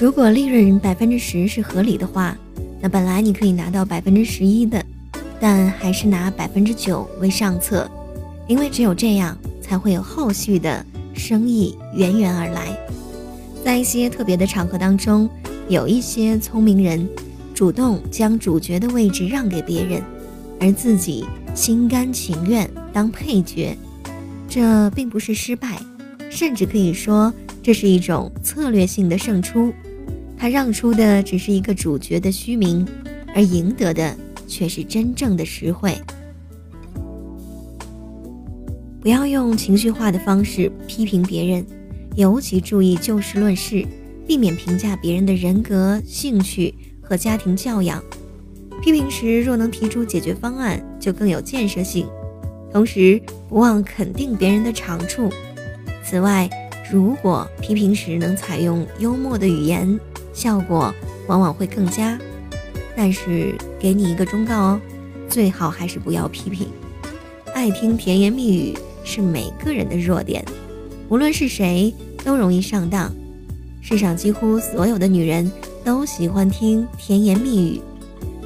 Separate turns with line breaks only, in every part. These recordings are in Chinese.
如果利润百分之十是合理的话，那本来你可以拿到百分之十一的，但还是拿百分之九为上策，因为只有这样才会有后续的生意源源而来。在一些特别的场合当中，有一些聪明人主动将主角的位置让给别人，而自己心甘情愿当配角，这并不是失败，甚至可以说这是一种策略性的胜出。他让出的只是一个主角的虚名，而赢得的却是真正的实惠。不要用情绪化的方式批评别人，尤其注意就事论事，避免评价别人的人格、兴趣和家庭教养。批评时若能提出解决方案，就更有建设性。同时不忘肯定别人的长处。此外，如果批评时能采用幽默的语言，效果往往会更佳，但是给你一个忠告哦，最好还是不要批评。爱听甜言蜜语是每个人的弱点，无论是谁都容易上当。世上几乎所有的女人都喜欢听甜言蜜语，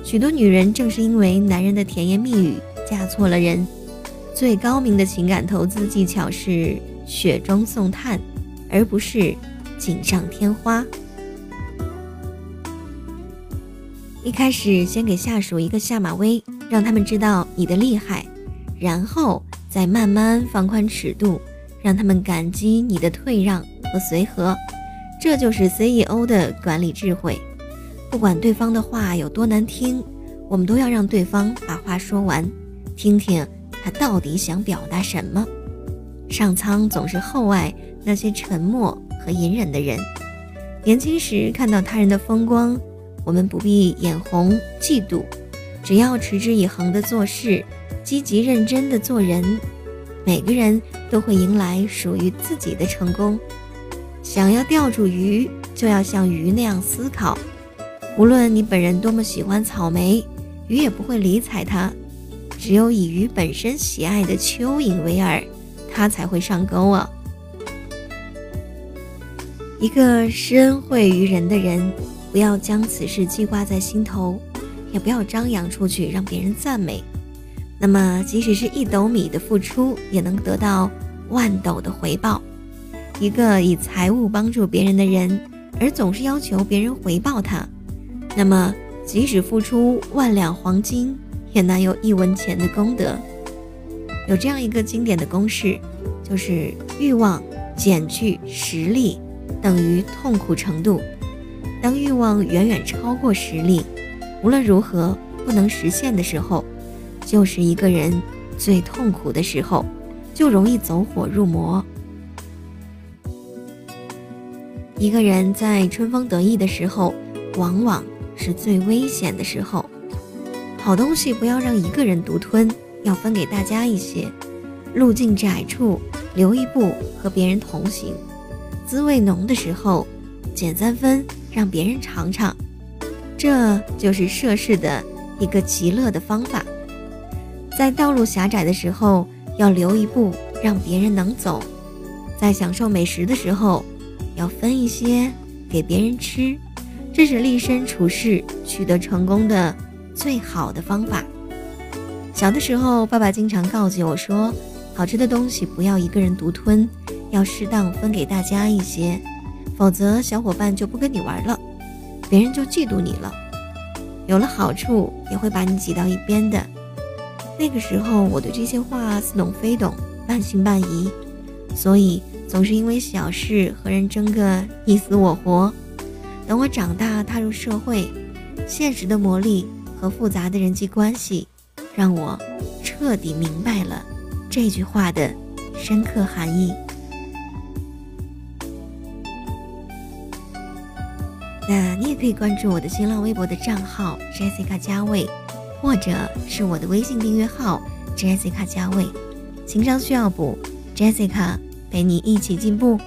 许多女人正是因为男人的甜言蜜语嫁错了人。最高明的情感投资技巧是雪中送炭，而不是锦上添花。一开始先给下属一个下马威，让他们知道你的厉害，然后再慢慢放宽尺度，让他们感激你的退让和随和。这就是 CEO 的管理智慧。不管对方的话有多难听，我们都要让对方把话说完，听听他到底想表达什么。上苍总是厚爱那些沉默和隐忍的人。年轻时看到他人的风光。我们不必眼红嫉妒，只要持之以恒的做事，积极认真的做人，每个人都会迎来属于自己的成功。想要钓住鱼，就要像鱼那样思考。无论你本人多么喜欢草莓，鱼也不会理睬它。只有以鱼本身喜爱的蚯蚓为饵，它才会上钩啊！一个施恩惠于人的人。不要将此事记挂在心头，也不要张扬出去让别人赞美。那么，即使是一斗米的付出，也能得到万斗的回报。一个以财物帮助别人的人，而总是要求别人回报他，那么即使付出万两黄金，也难有一文钱的功德。有这样一个经典的公式，就是欲望减去实力等于痛苦程度。当欲望远远超过实力，无论如何不能实现的时候，就是一个人最痛苦的时候，就容易走火入魔。一个人在春风得意的时候，往往是最危险的时候。好东西不要让一个人独吞，要分给大家一些。路径窄处留一步和别人同行。滋味浓的时候，减三分。让别人尝尝，这就是涉世的一个极乐的方法。在道路狭窄的时候，要留一步让别人能走；在享受美食的时候，要分一些给别人吃。这是立身处世取得成功的最好的方法。小的时候，爸爸经常告诫我说：“好吃的东西不要一个人独吞，要适当分给大家一些。”否则，小伙伴就不跟你玩了，别人就嫉妒你了。有了好处，也会把你挤到一边的。那个时候，我对这些话似懂非懂，半信半疑，所以总是因为小事和人争个你死我活。等我长大，踏入社会，现实的磨砺和复杂的人际关系，让我彻底明白了这句话的深刻含义。那你也可以关注我的新浪微博的账号 Jessica 加位，或者是我的微信订阅号 Jessica 加位。情商需要补，Jessica 陪你一起进步。